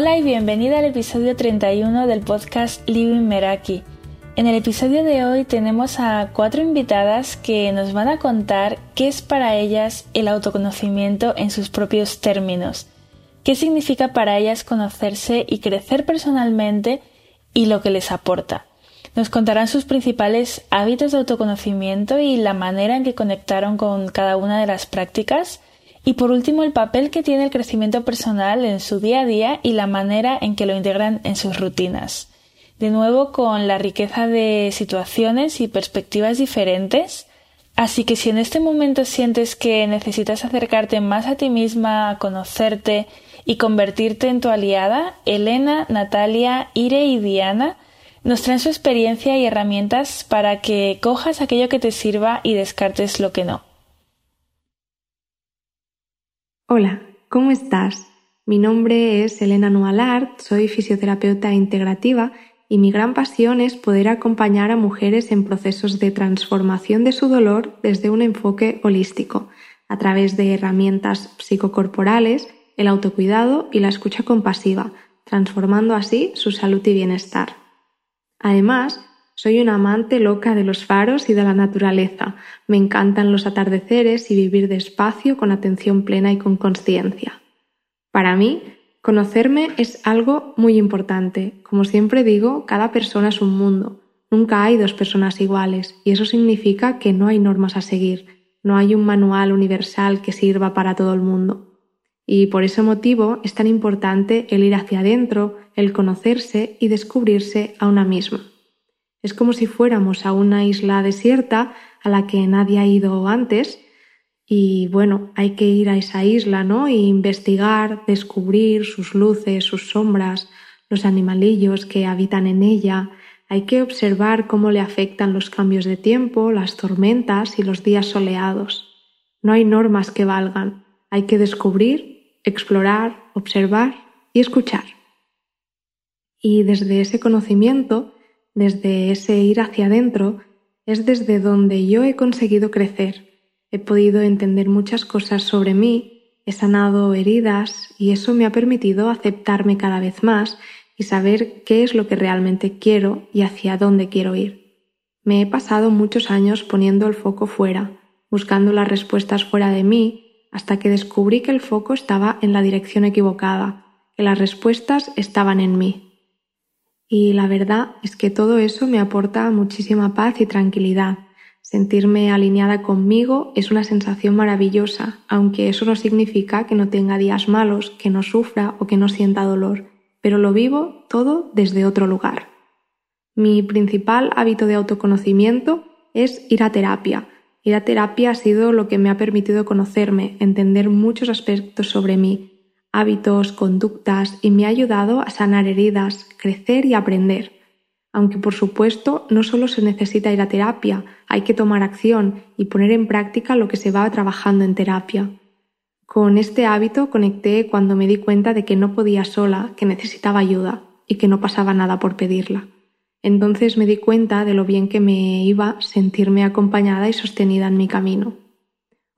Hola y bienvenida al episodio 31 del podcast Living Meraki. En el episodio de hoy tenemos a cuatro invitadas que nos van a contar qué es para ellas el autoconocimiento en sus propios términos, qué significa para ellas conocerse y crecer personalmente y lo que les aporta. Nos contarán sus principales hábitos de autoconocimiento y la manera en que conectaron con cada una de las prácticas, y por último, el papel que tiene el crecimiento personal en su día a día y la manera en que lo integran en sus rutinas. De nuevo, con la riqueza de situaciones y perspectivas diferentes. Así que si en este momento sientes que necesitas acercarte más a ti misma, a conocerte y convertirte en tu aliada, Elena, Natalia, Ire y Diana nos traen su experiencia y herramientas para que cojas aquello que te sirva y descartes lo que no. Hola, ¿cómo estás? Mi nombre es Elena Nualart, soy fisioterapeuta integrativa y mi gran pasión es poder acompañar a mujeres en procesos de transformación de su dolor desde un enfoque holístico, a través de herramientas psicocorporales, el autocuidado y la escucha compasiva, transformando así su salud y bienestar. Además, soy una amante loca de los faros y de la naturaleza. Me encantan los atardeceres y vivir despacio con atención plena y con conciencia. Para mí, conocerme es algo muy importante. Como siempre digo, cada persona es un mundo. Nunca hay dos personas iguales y eso significa que no hay normas a seguir. No hay un manual universal que sirva para todo el mundo. Y por ese motivo es tan importante el ir hacia adentro, el conocerse y descubrirse a una misma. Es como si fuéramos a una isla desierta a la que nadie ha ido antes y bueno, hay que ir a esa isla, ¿no? E investigar, descubrir sus luces, sus sombras, los animalillos que habitan en ella. Hay que observar cómo le afectan los cambios de tiempo, las tormentas y los días soleados. No hay normas que valgan. Hay que descubrir, explorar, observar y escuchar. Y desde ese conocimiento desde ese ir hacia adentro, es desde donde yo he conseguido crecer. He podido entender muchas cosas sobre mí, he sanado heridas y eso me ha permitido aceptarme cada vez más y saber qué es lo que realmente quiero y hacia dónde quiero ir. Me he pasado muchos años poniendo el foco fuera, buscando las respuestas fuera de mí, hasta que descubrí que el foco estaba en la dirección equivocada, que las respuestas estaban en mí. Y la verdad es que todo eso me aporta muchísima paz y tranquilidad. Sentirme alineada conmigo es una sensación maravillosa, aunque eso no significa que no tenga días malos, que no sufra o que no sienta dolor, pero lo vivo todo desde otro lugar. Mi principal hábito de autoconocimiento es ir a terapia. Ir a terapia ha sido lo que me ha permitido conocerme, entender muchos aspectos sobre mí, hábitos, conductas y me ha ayudado a sanar heridas, crecer y aprender. Aunque por supuesto no solo se necesita ir a terapia, hay que tomar acción y poner en práctica lo que se va trabajando en terapia. Con este hábito conecté cuando me di cuenta de que no podía sola, que necesitaba ayuda y que no pasaba nada por pedirla. Entonces me di cuenta de lo bien que me iba sentirme acompañada y sostenida en mi camino.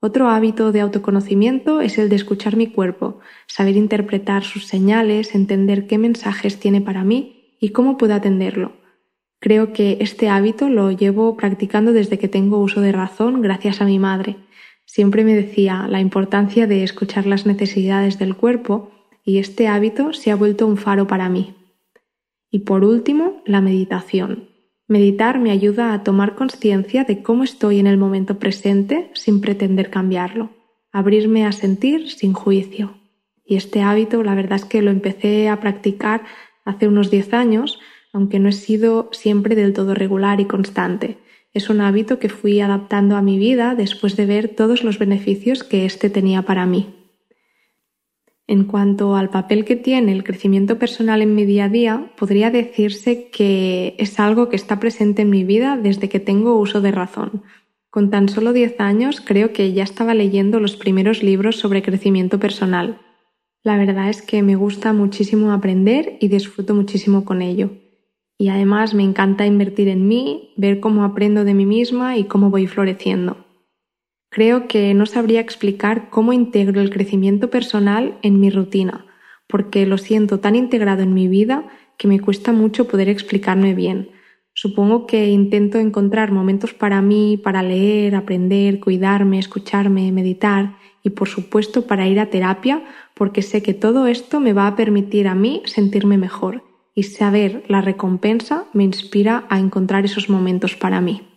Otro hábito de autoconocimiento es el de escuchar mi cuerpo, saber interpretar sus señales, entender qué mensajes tiene para mí y cómo puedo atenderlo. Creo que este hábito lo llevo practicando desde que tengo uso de razón gracias a mi madre. Siempre me decía la importancia de escuchar las necesidades del cuerpo y este hábito se ha vuelto un faro para mí. Y por último, la meditación. Meditar me ayuda a tomar conciencia de cómo estoy en el momento presente sin pretender cambiarlo, abrirme a sentir sin juicio. Y este hábito, la verdad es que lo empecé a practicar hace unos 10 años, aunque no he sido siempre del todo regular y constante. Es un hábito que fui adaptando a mi vida después de ver todos los beneficios que éste tenía para mí. En cuanto al papel que tiene el crecimiento personal en mi día a día, podría decirse que es algo que está presente en mi vida desde que tengo uso de razón. Con tan solo 10 años creo que ya estaba leyendo los primeros libros sobre crecimiento personal. La verdad es que me gusta muchísimo aprender y disfruto muchísimo con ello. Y además me encanta invertir en mí, ver cómo aprendo de mí misma y cómo voy floreciendo. Creo que no sabría explicar cómo integro el crecimiento personal en mi rutina, porque lo siento tan integrado en mi vida que me cuesta mucho poder explicarme bien. Supongo que intento encontrar momentos para mí, para leer, aprender, cuidarme, escucharme, meditar y por supuesto para ir a terapia porque sé que todo esto me va a permitir a mí sentirme mejor y saber la recompensa me inspira a encontrar esos momentos para mí.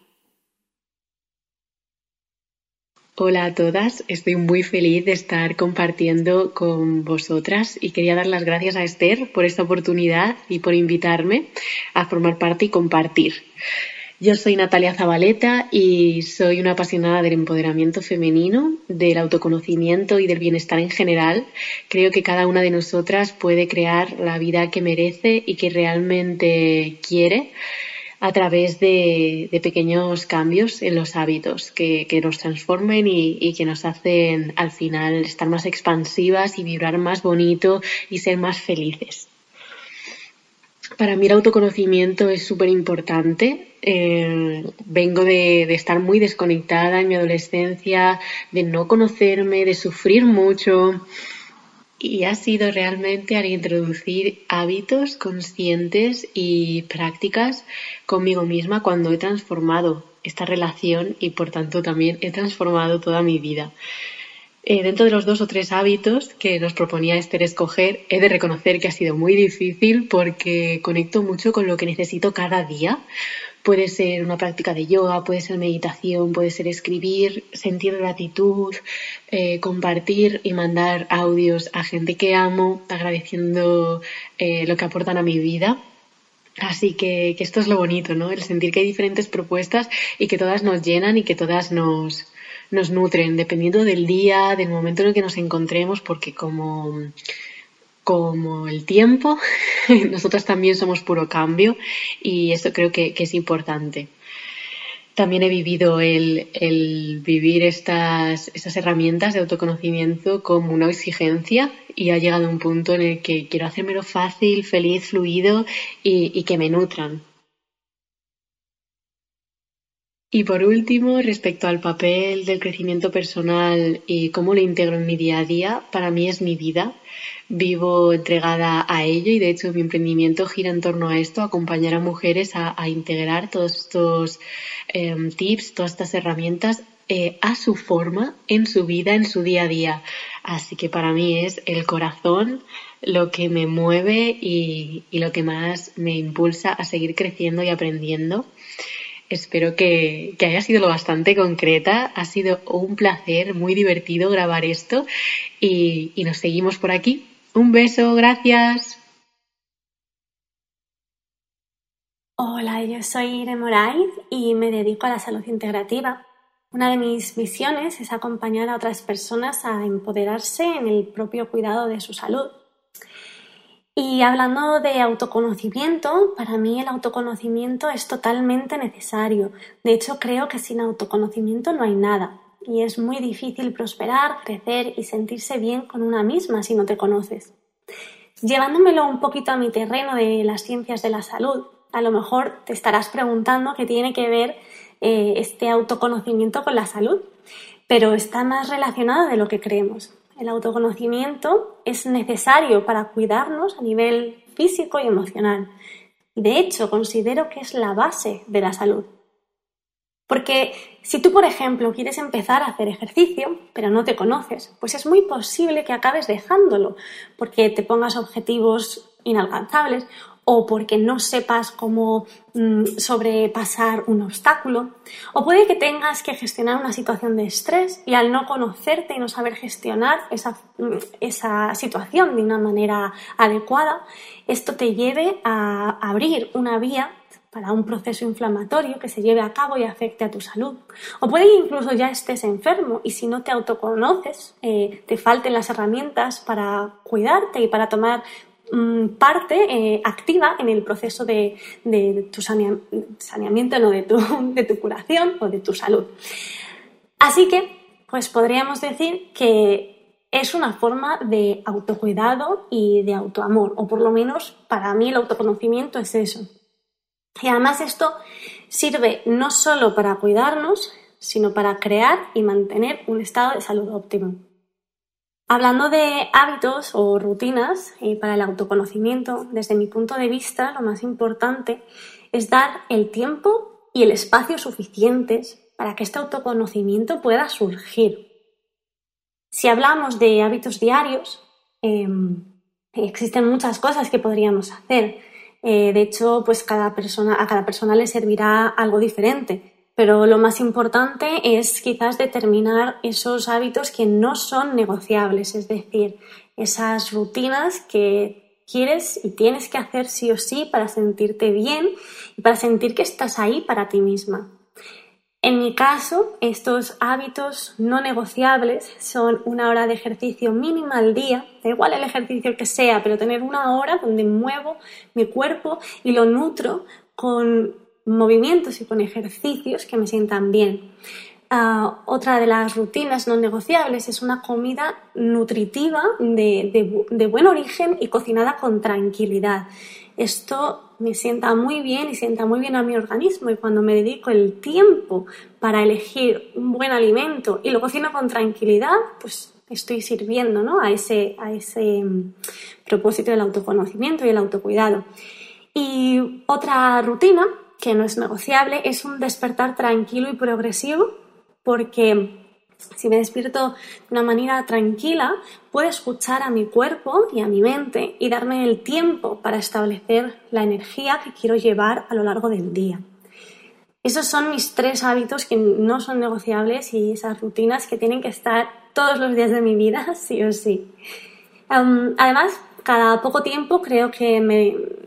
Hola a todas, estoy muy feliz de estar compartiendo con vosotras y quería dar las gracias a Esther por esta oportunidad y por invitarme a formar parte y compartir. Yo soy Natalia Zabaleta y soy una apasionada del empoderamiento femenino, del autoconocimiento y del bienestar en general. Creo que cada una de nosotras puede crear la vida que merece y que realmente quiere a través de, pequeños cambios en los hábitos que, nos transformen y, que nos hacen al final estar más expansivas y vibrar más bonito y ser más felices. Para mí el autoconocimiento es súper importante. Eh, vengo de, de, estar muy desconectada en mi adolescencia, de no conocerme, de sufrir mucho, y ha sido realmente al introducir hábitos conscientes y prácticas conmigo misma cuando he transformado esta relación y por tanto también he transformado toda mi vida. Eh, dentro de los dos o tres hábitos que nos proponía Esther escoger, he de reconocer que ha sido muy difícil porque conecto mucho con lo que necesito cada día. Puede ser una práctica de yoga, puede ser meditación, puede ser escribir, sentir gratitud, eh, compartir y mandar audios a gente que amo, agradeciendo eh, lo que aportan a mi vida. Así que, esto es lo bonito, ¿no? El sentir que hay diferentes propuestas y que todas nos llenan y que todas nos nutren, dependiendo del día, del momento en el que nos encontremos, porque como, como el tiempo, nosotras también somos puro cambio y eso creo que, es importante. También he vivido el, vivir estas, herramientas de autoconocimiento como una exigencia y ha llegado un punto en el que quiero hacérmelo fácil, feliz, fluido y que me nutran. Y por último, respecto al papel del crecimiento personal y cómo lo integro en mi día a día, para mí es mi vida. Vivo entregada a ello y de hecho mi emprendimiento gira en torno a esto, acompañar a mujeres a, integrar todos estos em, tips, todas estas herramientas eh, a su forma, en su vida, en su día a día. Así que para mí es el corazón lo que me mueve y lo que más me impulsa a seguir creciendo y aprendiendo. Espero que, haya sido lo bastante concreta. Ha sido un placer, muy divertido grabar esto y, nos seguimos por aquí. Un beso, gracias. Hola, yo soy Irene Moraes y me dedico a la salud integrativa. Una de mis misiones es acompañar a otras personas a empoderarse en el propio cuidado de su salud. Y hablando de autoconocimiento, para mí el autoconocimiento es totalmente necesario. De hecho, creo que sin autoconocimiento no hay nada. Y es muy difícil prosperar, crecer y sentirse bien con una misma si no te conoces. Llevándomelo un poquito a mi terreno de las ciencias de la salud, a lo mejor te estarás preguntando qué tiene que ver eh, este autoconocimiento con la salud, pero está más relacionado de lo que creemos. El autoconocimiento es necesario para cuidarnos a nivel físico y emocional. De hecho, considero que es la base de la salud. Porque si tú, por ejemplo, quieres empezar a hacer ejercicio, pero no te conoces, pues es muy posible que acabes dejándolo, porque te pongas objetivos inalcanzables o porque no sepas cómo mm, sobrepasar un obstáculo, o puede que tengas que gestionar una situación de estrés y al no conocerte y no saber gestionar esa, mm, esa situación de una manera adecuada, esto te lleve a abrir una vía para un proceso inflamatorio que se lleve a cabo y afecte a tu salud. O puede que incluso ya estés enfermo y si no te autoconoces, eh, te falten las herramientas para cuidarte y para tomar parte eh, activa en el proceso de, tu saneamiento, de tu, de tu curación o de tu salud. Así que, pues podríamos decir que es una forma de autocuidado y de autoamor, o por lo menos para mí el autoconocimiento es eso. Y además esto sirve no solo para cuidarnos, sino para crear y mantener un estado de salud óptimo. Hablando de hábitos o rutinas eh, para el autoconocimiento, desde mi punto de vista, lo más importante es dar el tiempo y el espacio suficientes para que este autoconocimiento pueda surgir. Si hablamos de hábitos diarios, em, existen muchas cosas que podríamos hacer. Eh, de hecho, pues a cada persona le servirá algo diferente. Pero lo más importante es quizás determinar esos hábitos que no son negociables, es decir, esas rutinas que quieres y tienes que hacer sí o sí para sentirte bien y para sentir que estás ahí para ti misma. En mi caso, estos hábitos no negociables son una hora de ejercicio mínima al día, da igual el ejercicio que sea, pero tener una hora donde muevo mi cuerpo y lo nutro con movimientos y con ejercicios que me sientan bien. Ah, otra de las rutinas no negociables es una comida nutritiva de, buen origen y cocinada con tranquilidad. Esto me sienta muy bien y sienta muy bien a mi organismo y cuando me dedico el tiempo para elegir un buen alimento y lo cocino con tranquilidad, pues estoy sirviendo ¿no? a, ese, a ese mm, propósito del autoconocimiento y el autocuidado. Y otra rutina que no es negociable es un despertar tranquilo y progresivo porque si me despierto de una manera tranquila, puedo escuchar a mi cuerpo y a mi mente y darme el tiempo para establecer la energía que quiero llevar a lo largo del día. Esos son mis tres hábitos que no son negociables y esas rutinas que tienen que estar todos los días de mi vida, sí o sí. además, cada poco tiempo creo que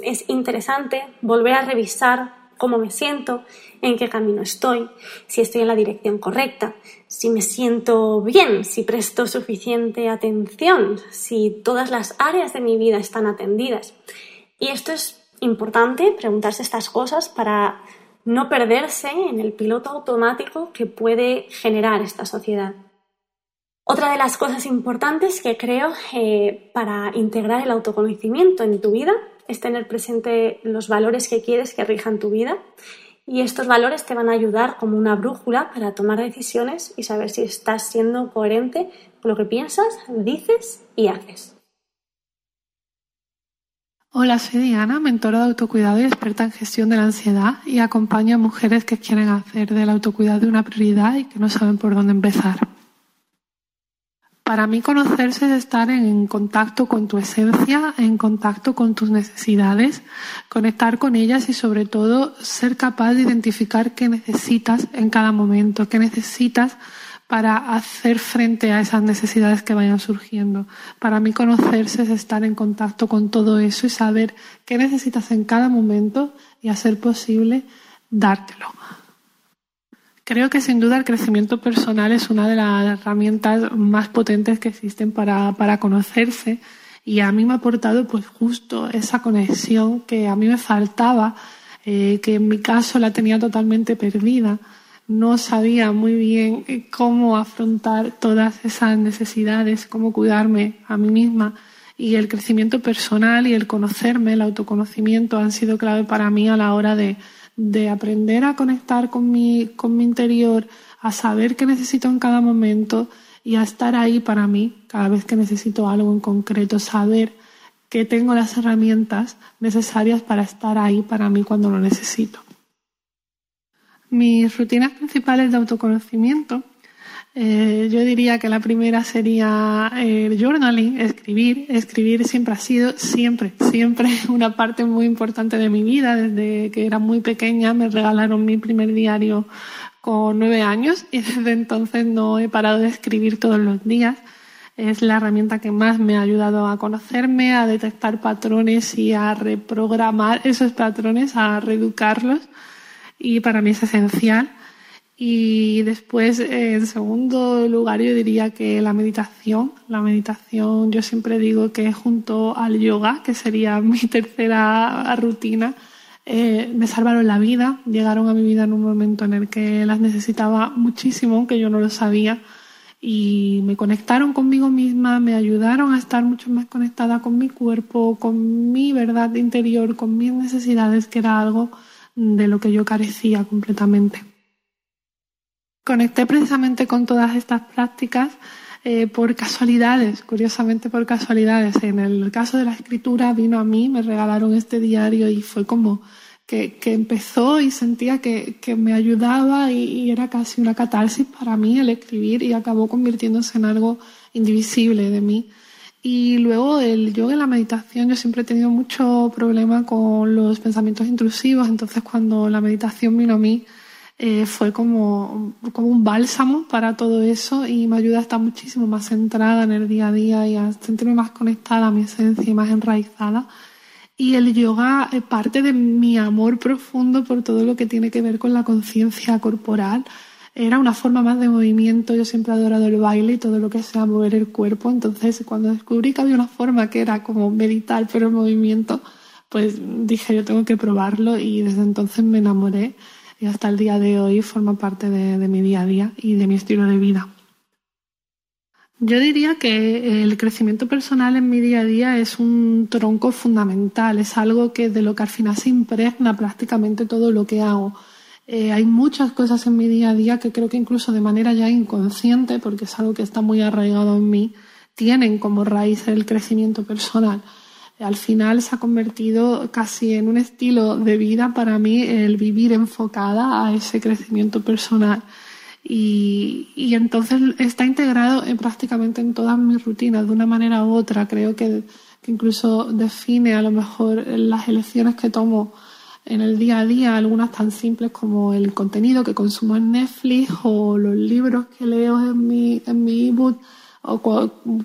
es interesante volver a revisar cómo me siento, en qué camino estoy, si estoy en la dirección correcta, si me siento bien, si presto suficiente atención, si todas las áreas de mi vida están atendidas. Y esto es importante, preguntarse estas cosas para no perderse en el piloto automático que puede generar esta sociedad. Otra de las cosas importantes que creo eh, para integrar el autoconocimiento en tu vida es tener presente los valores que quieres que rijan tu vida y estos valores te van a ayudar como una brújula para tomar decisiones y saber si estás siendo coherente con lo que piensas, dices y haces. Hola, soy Diana, mentora de autocuidado y experta en gestión de la ansiedad y acompaño a mujeres que quieren hacer del autocuidado una prioridad y que no saben por dónde empezar. Para mí conocerse es estar en contacto con tu esencia, en contacto con tus necesidades, conectar con ellas y sobre todo ser capaz de identificar qué necesitas en cada momento, qué necesitas para hacer frente a esas necesidades que vayan surgiendo. Para mí conocerse es estar en contacto con todo eso y saber qué necesitas en cada momento y hacer posible dártelo. Creo que sin duda el crecimiento personal es una de las herramientas más potentes que existen para, para conocerse y a mí me ha aportado pues justo esa conexión que a mí me faltaba, eh, que en mi caso la tenía totalmente perdida. No sabía muy bien cómo afrontar todas esas necesidades, cómo cuidarme a mí misma. Y el crecimiento personal y el conocerme, el autoconocimiento han sido clave para mí a la hora de, de aprender a conectar con mi, con mi interior, a saber qué necesito en cada momento y a estar ahí para mí cada vez que necesito algo en concreto, saber que tengo las herramientas necesarias para estar ahí para mí cuando lo necesito. Mis rutinas principales de autoconocimiento eh, yo diría que la primera sería el journaling, escribir. Escribir siempre ha sido, siempre, siempre una parte muy importante de mi vida. Desde que era muy pequeña me regalaron mi primer diario con nueve años y desde entonces no he parado de escribir todos los días. Es la herramienta que más me ha ayudado a conocerme, a detectar patrones y a reprogramar esos patrones, a reeducarlos. Y para mí es esencial. Y después, en segundo lugar, yo diría que la meditación. La meditación, yo siempre digo que junto al yoga, que sería mi tercera rutina, eh, me salvaron la vida, llegaron a mi vida en un momento en el que las necesitaba muchísimo, aunque yo no lo sabía, y me conectaron conmigo misma, me ayudaron a estar mucho más conectada con mi cuerpo, con mi verdad interior, con mis necesidades, que era algo de lo que yo carecía completamente conecté precisamente con todas estas prácticas eh, por casualidades, curiosamente por casualidades. En el caso de la escritura vino a mí, me regalaron este diario y fue como que, empezó y sentía que, me ayudaba y, era casi una catarsis para mí el escribir y acabó convirtiéndose en algo indivisible de mí. Y luego el yoga y la meditación, yo siempre he tenido mucho problema con los pensamientos intrusivos, entonces cuando la meditación vino a mí eh, fue como, como un bálsamo para todo eso y me ayuda a estar muchísimo más centrada en el día a día y a sentirme más conectada a mi esencia y más enraizada y el yoga es parte de mi amor profundo por todo lo que tiene que ver con la conciencia corporal. Era una forma más de movimiento. Yo siempre he adorado el baile y todo lo que sea mover el cuerpo. Entonces, cuando descubrí que había una forma que era como meditar, pero en movimiento, pues dije, yo tengo que probarlo y desde entonces me enamoré y hasta el día de hoy forma parte de mi día a día y de mi estilo de vida. Yo diría que el crecimiento personal en mi día a día es un tronco fundamental, es algo que de lo que al final se impregna prácticamente todo lo que hago. Eh, hay muchas cosas en mi día a día que creo que incluso de manera ya inconsciente, porque es algo que está muy arraigado en mí, tienen como raíz el crecimiento personal. Al final se ha convertido casi en un estilo de vida para mí el vivir enfocada a ese crecimiento personal. Y, y, entonces está integrado en prácticamente en todas mis rutinas de una manera u otra. Creo que, incluso define a lo mejor las elecciones que tomo en el día a día, algunas tan simples como el contenido que consumo en Netflix o los libros que leo en mi, en mi o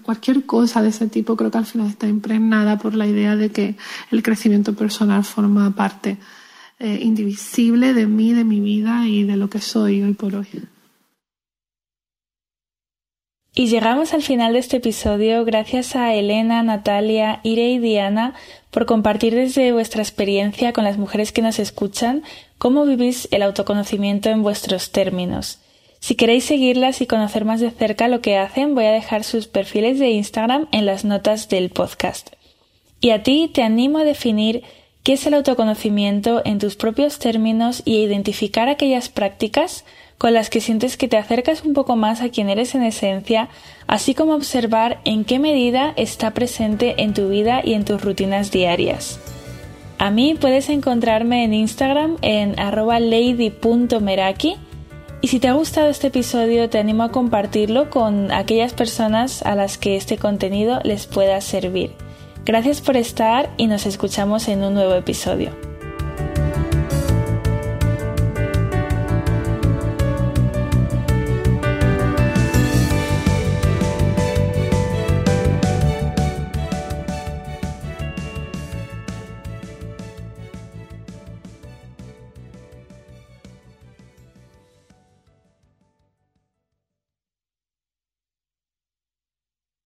cualquier cosa de ese tipo. Creo que al final está impregnada por la idea de que el crecimiento personal forma parte eh, indivisible de mí, de mi vida y de lo que soy hoy por hoy. Y llegamos al final de este episodio gracias a Elena, Natalia, Ire y Diana por compartir desde vuestra experiencia con las mujeres que nos escuchan cómo vivís el autoconocimiento en vuestros términos. Si queréis seguirlas y conocer más de cerca lo que hacen, voy a dejar sus perfiles de Instagram en las notas del podcast. Y a ti te animo a definir qué es el autoconocimiento en tus propios términos y a identificar aquellas prácticas con las que sientes que te acercas un poco más a quien eres en esencia, así como observar en qué medida está presente en tu vida y en tus rutinas diarias. A mí puedes encontrarme en Instagram en lady.meraki y si te ha gustado este episodio te animo a compartirlo con aquellas personas a las que este contenido les pueda servir. Gracias por estar y nos escuchamos en un nuevo episodio.